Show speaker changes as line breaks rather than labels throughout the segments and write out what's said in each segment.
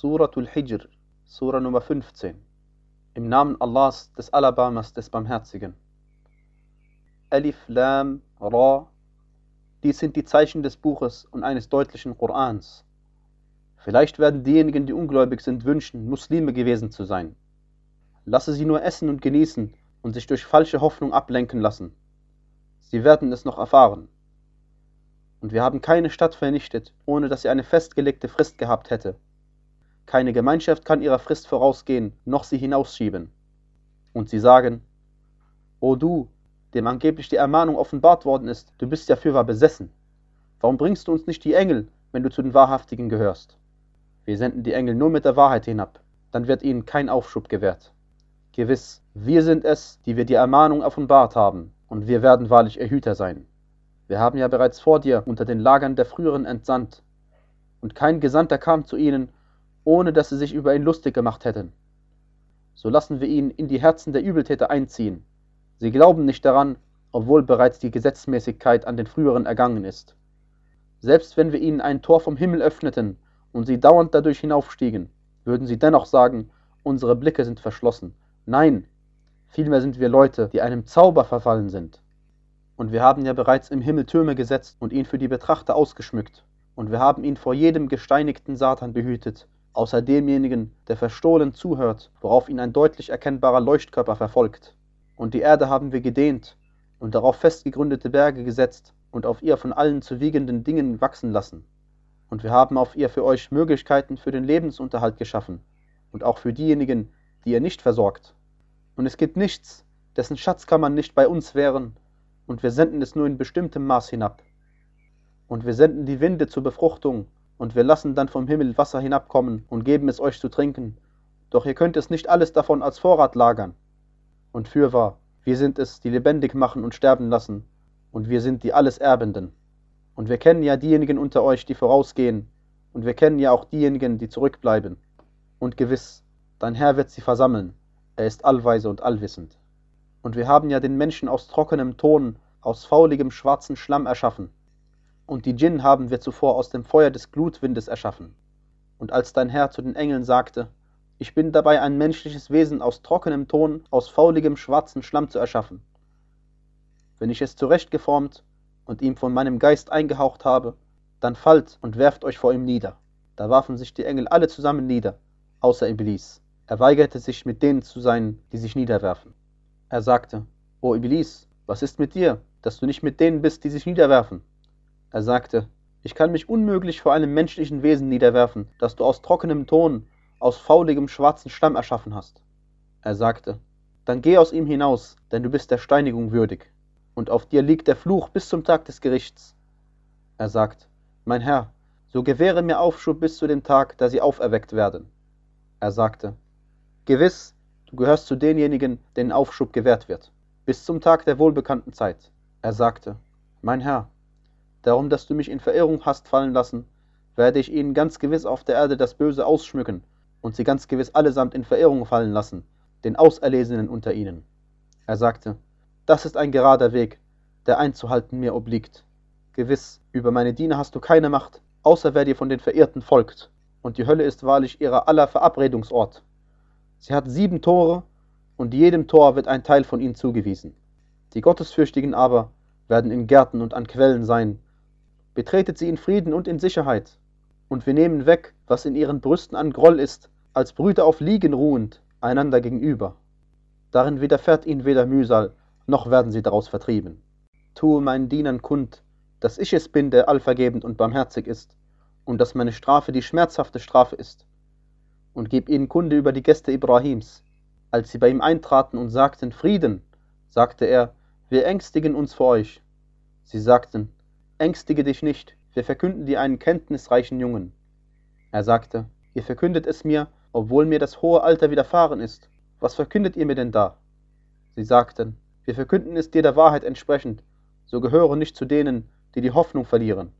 Suratul Hijr, Sura Nummer 15. Im Namen Allahs, des Alabamas, des Barmherzigen. Alif, Lam, Ra. Dies sind die Zeichen des Buches und eines deutlichen Korans. Vielleicht werden diejenigen, die ungläubig sind, wünschen, Muslime gewesen zu sein. Lasse sie nur essen und genießen und sich durch falsche Hoffnung ablenken lassen. Sie werden es noch erfahren. Und wir haben keine Stadt vernichtet, ohne dass sie eine festgelegte Frist gehabt hätte. Keine Gemeinschaft kann ihrer Frist vorausgehen, noch sie hinausschieben. Und sie sagen, O du, dem angeblich die Ermahnung offenbart worden ist, du bist ja fürwahr besessen. Warum bringst du uns nicht die Engel, wenn du zu den Wahrhaftigen gehörst? Wir senden die Engel nur mit der Wahrheit hinab, dann wird ihnen kein Aufschub gewährt. Gewiss, wir sind es, die wir die Ermahnung offenbart haben, und wir werden wahrlich Erhüter sein. Wir haben ja bereits vor dir unter den Lagern der früheren entsandt, und kein Gesandter kam zu ihnen, ohne dass sie sich über ihn lustig gemacht hätten. So lassen wir ihn in die Herzen der Übeltäter einziehen. Sie glauben nicht daran, obwohl bereits die Gesetzmäßigkeit an den früheren ergangen ist. Selbst wenn wir ihnen ein Tor vom Himmel öffneten und sie dauernd dadurch hinaufstiegen, würden sie dennoch sagen, unsere Blicke sind verschlossen. Nein, vielmehr sind wir Leute, die einem Zauber verfallen sind. Und wir haben ja bereits im Himmel Türme gesetzt und ihn für die Betrachter ausgeschmückt. Und wir haben ihn vor jedem gesteinigten Satan behütet, außer demjenigen, der verstohlen zuhört, worauf ihn ein deutlich erkennbarer Leuchtkörper verfolgt. Und die Erde haben wir gedehnt und darauf festgegründete Berge gesetzt und auf ihr von allen zu wiegenden Dingen wachsen lassen. Und wir haben auf ihr für euch Möglichkeiten für den Lebensunterhalt geschaffen und auch für diejenigen, die ihr nicht versorgt. Und es gibt nichts, dessen Schatzkammern nicht bei uns wären, und wir senden es nur in bestimmtem Maß hinab. Und wir senden die Winde zur Befruchtung, und wir lassen dann vom Himmel Wasser hinabkommen und geben es euch zu trinken. Doch ihr könnt es nicht alles davon als Vorrat lagern. Und fürwahr, wir sind es, die lebendig machen und sterben lassen, und wir sind die alles Erbenden. Und wir kennen ja diejenigen unter euch, die vorausgehen, und wir kennen ja auch diejenigen, die zurückbleiben. Und gewiss, dein Herr wird sie versammeln, er ist allweise und allwissend. Und wir haben ja den Menschen aus trockenem Ton, aus fauligem schwarzen Schlamm erschaffen. Und die Djinn haben wir zuvor aus dem Feuer des Glutwindes erschaffen. Und als dein Herr zu den Engeln sagte, ich bin dabei ein menschliches Wesen aus trockenem Ton, aus fauligem schwarzen Schlamm zu erschaffen. Wenn ich es zurechtgeformt und ihm von meinem Geist eingehaucht habe, dann fallt und werft euch vor ihm nieder. Da warfen sich die Engel alle zusammen nieder, außer Iblis. Er weigerte sich mit denen zu sein, die sich niederwerfen. Er sagte, O Iblis, was ist mit dir, dass du nicht mit denen bist, die sich niederwerfen? Er sagte, ich kann mich unmöglich vor einem menschlichen Wesen niederwerfen, das du aus trockenem Ton, aus fauligem schwarzen Stamm erschaffen hast. Er sagte, dann geh aus ihm hinaus, denn du bist der Steinigung würdig, und auf dir liegt der Fluch bis zum Tag des Gerichts. Er sagt, mein Herr, so gewähre mir Aufschub bis zu dem Tag, da sie auferweckt werden. Er sagte, Gewiss, Du gehörst zu denjenigen, denen Aufschub gewährt wird, bis zum Tag der wohlbekannten Zeit. Er sagte, Mein Herr, darum, dass du mich in Verirrung hast fallen lassen, werde ich ihnen ganz gewiss auf der Erde das Böse ausschmücken und sie ganz gewiss allesamt in Verirrung fallen lassen, den Auserlesenen unter ihnen. Er sagte, das ist ein gerader Weg, der einzuhalten mir obliegt. Gewiss, über meine Diener hast du keine Macht, außer wer dir von den Verirrten folgt, und die Hölle ist wahrlich ihrer aller Verabredungsort. Sie hat sieben Tore, und jedem Tor wird ein Teil von ihnen zugewiesen. Die Gottesfürchtigen aber werden in Gärten und an Quellen sein. Betretet sie in Frieden und in Sicherheit. Und wir nehmen weg, was in ihren Brüsten an Groll ist, als Brüder auf Liegen ruhend, einander gegenüber. Darin widerfährt ihnen weder Mühsal, noch werden sie daraus vertrieben. Tue meinen Dienern kund, dass ich es bin, der allvergebend und barmherzig ist, und dass meine Strafe die schmerzhafte Strafe ist und gib ihnen Kunde über die Gäste Ibrahims. Als sie bei ihm eintraten und sagten Frieden, sagte er, wir ängstigen uns vor euch. Sie sagten, ängstige dich nicht, wir verkünden dir einen kenntnisreichen Jungen. Er sagte, ihr verkündet es mir, obwohl mir das hohe Alter widerfahren ist. Was verkündet ihr mir denn da? Sie sagten, wir verkünden es dir der Wahrheit entsprechend, so gehöre nicht zu denen, die die Hoffnung verlieren.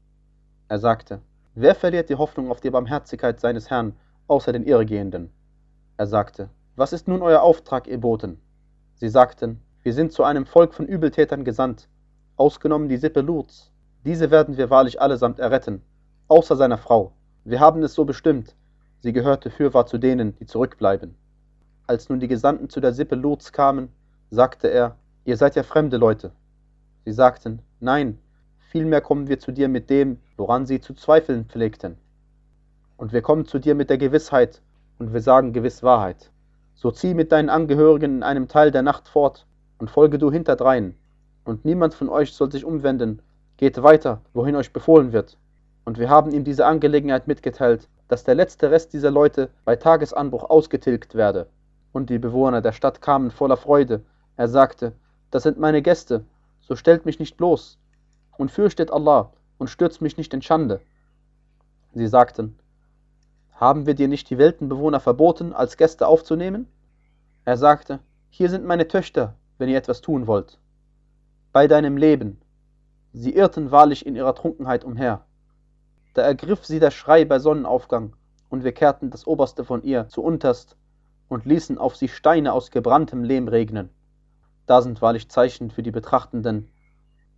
Er sagte, wer verliert die Hoffnung auf die Barmherzigkeit seines Herrn außer den Irrgehenden. Er sagte, was ist nun euer Auftrag, ihr Boten? Sie sagten, wir sind zu einem Volk von Übeltätern gesandt, ausgenommen die Sippe Luts. Diese werden wir wahrlich allesamt erretten, außer seiner Frau. Wir haben es so bestimmt, sie gehörte fürwahr zu denen, die zurückbleiben. Als nun die Gesandten zu der Sippe Lots kamen, sagte er, ihr seid ja fremde Leute. Sie sagten, nein, vielmehr kommen wir zu dir mit dem, woran sie zu zweifeln pflegten. Und wir kommen zu dir mit der Gewissheit, und wir sagen gewiss Wahrheit. So zieh mit deinen Angehörigen in einem Teil der Nacht fort, und folge du hinterdrein, und niemand von euch soll sich umwenden, geht weiter, wohin euch befohlen wird. Und wir haben ihm diese Angelegenheit mitgeteilt, dass der letzte Rest dieser Leute bei Tagesanbruch ausgetilgt werde. Und die Bewohner der Stadt kamen voller Freude. Er sagte, das sind meine Gäste, so stellt mich nicht bloß und fürchtet Allah und stürzt mich nicht in Schande. Sie sagten, haben wir dir nicht die Weltenbewohner verboten, als Gäste aufzunehmen? Er sagte, hier sind meine Töchter, wenn ihr etwas tun wollt. Bei deinem Leben. Sie irrten wahrlich in ihrer Trunkenheit umher. Da ergriff sie der Schrei bei Sonnenaufgang, und wir kehrten das Oberste von ihr zu unterst und ließen auf sie Steine aus gebranntem Lehm regnen. Da sind wahrlich Zeichen für die Betrachtenden,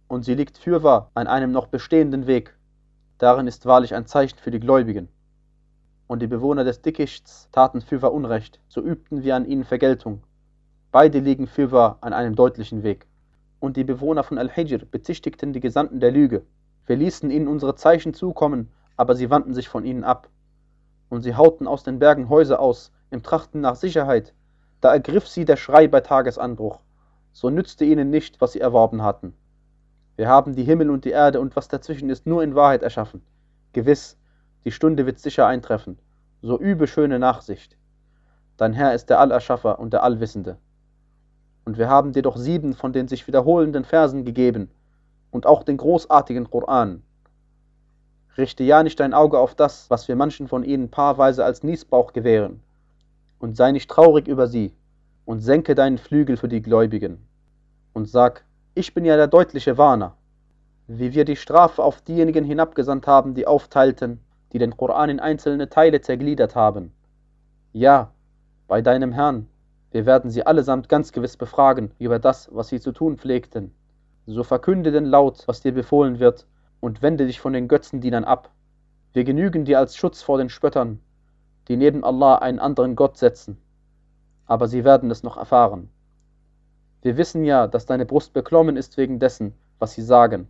und sie liegt fürwahr an einem noch bestehenden Weg. Darin ist wahrlich ein Zeichen für die Gläubigen. Und die Bewohner des Dickichts taten fürwahr Unrecht, so übten wir an ihnen Vergeltung. Beide liegen fürwahr an einem deutlichen Weg. Und die Bewohner von Al-Hijr bezichtigten die Gesandten der Lüge, wir ließen ihnen unsere Zeichen zukommen, aber sie wandten sich von ihnen ab. Und sie hauten aus den Bergen Häuser aus, im Trachten nach Sicherheit. Da ergriff sie der Schrei bei Tagesanbruch. So nützte ihnen nicht, was sie erworben hatten. Wir haben die Himmel und die Erde und was dazwischen ist nur in Wahrheit erschaffen. Gewiss, die Stunde wird sicher eintreffen. So übe schöne Nachsicht. Dein Herr ist der Allerschaffer und der Allwissende. Und wir haben dir doch sieben von den sich wiederholenden Versen gegeben, und auch den großartigen Koran. Richte ja nicht dein Auge auf das, was wir manchen von ihnen paarweise als Niesbrauch gewähren, und sei nicht traurig über sie, und senke deinen Flügel für die Gläubigen, und sag, ich bin ja der deutliche Warner, wie wir die Strafe auf diejenigen hinabgesandt haben, die aufteilten, die den Koran in einzelne Teile zergliedert haben. Ja, bei deinem Herrn, wir werden sie allesamt ganz gewiss befragen über das, was sie zu tun pflegten so verkünde denn laut, was dir befohlen wird, und wende dich von den Götzendienern ab. Wir genügen dir als Schutz vor den Spöttern, die neben Allah einen anderen Gott setzen. Aber sie werden es noch erfahren. Wir wissen ja, dass deine Brust beklommen ist wegen dessen, was sie sagen.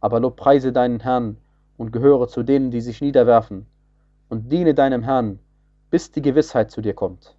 Aber lobpreise deinen Herrn und gehöre zu denen, die sich niederwerfen, und diene deinem Herrn, bis die Gewissheit zu dir kommt.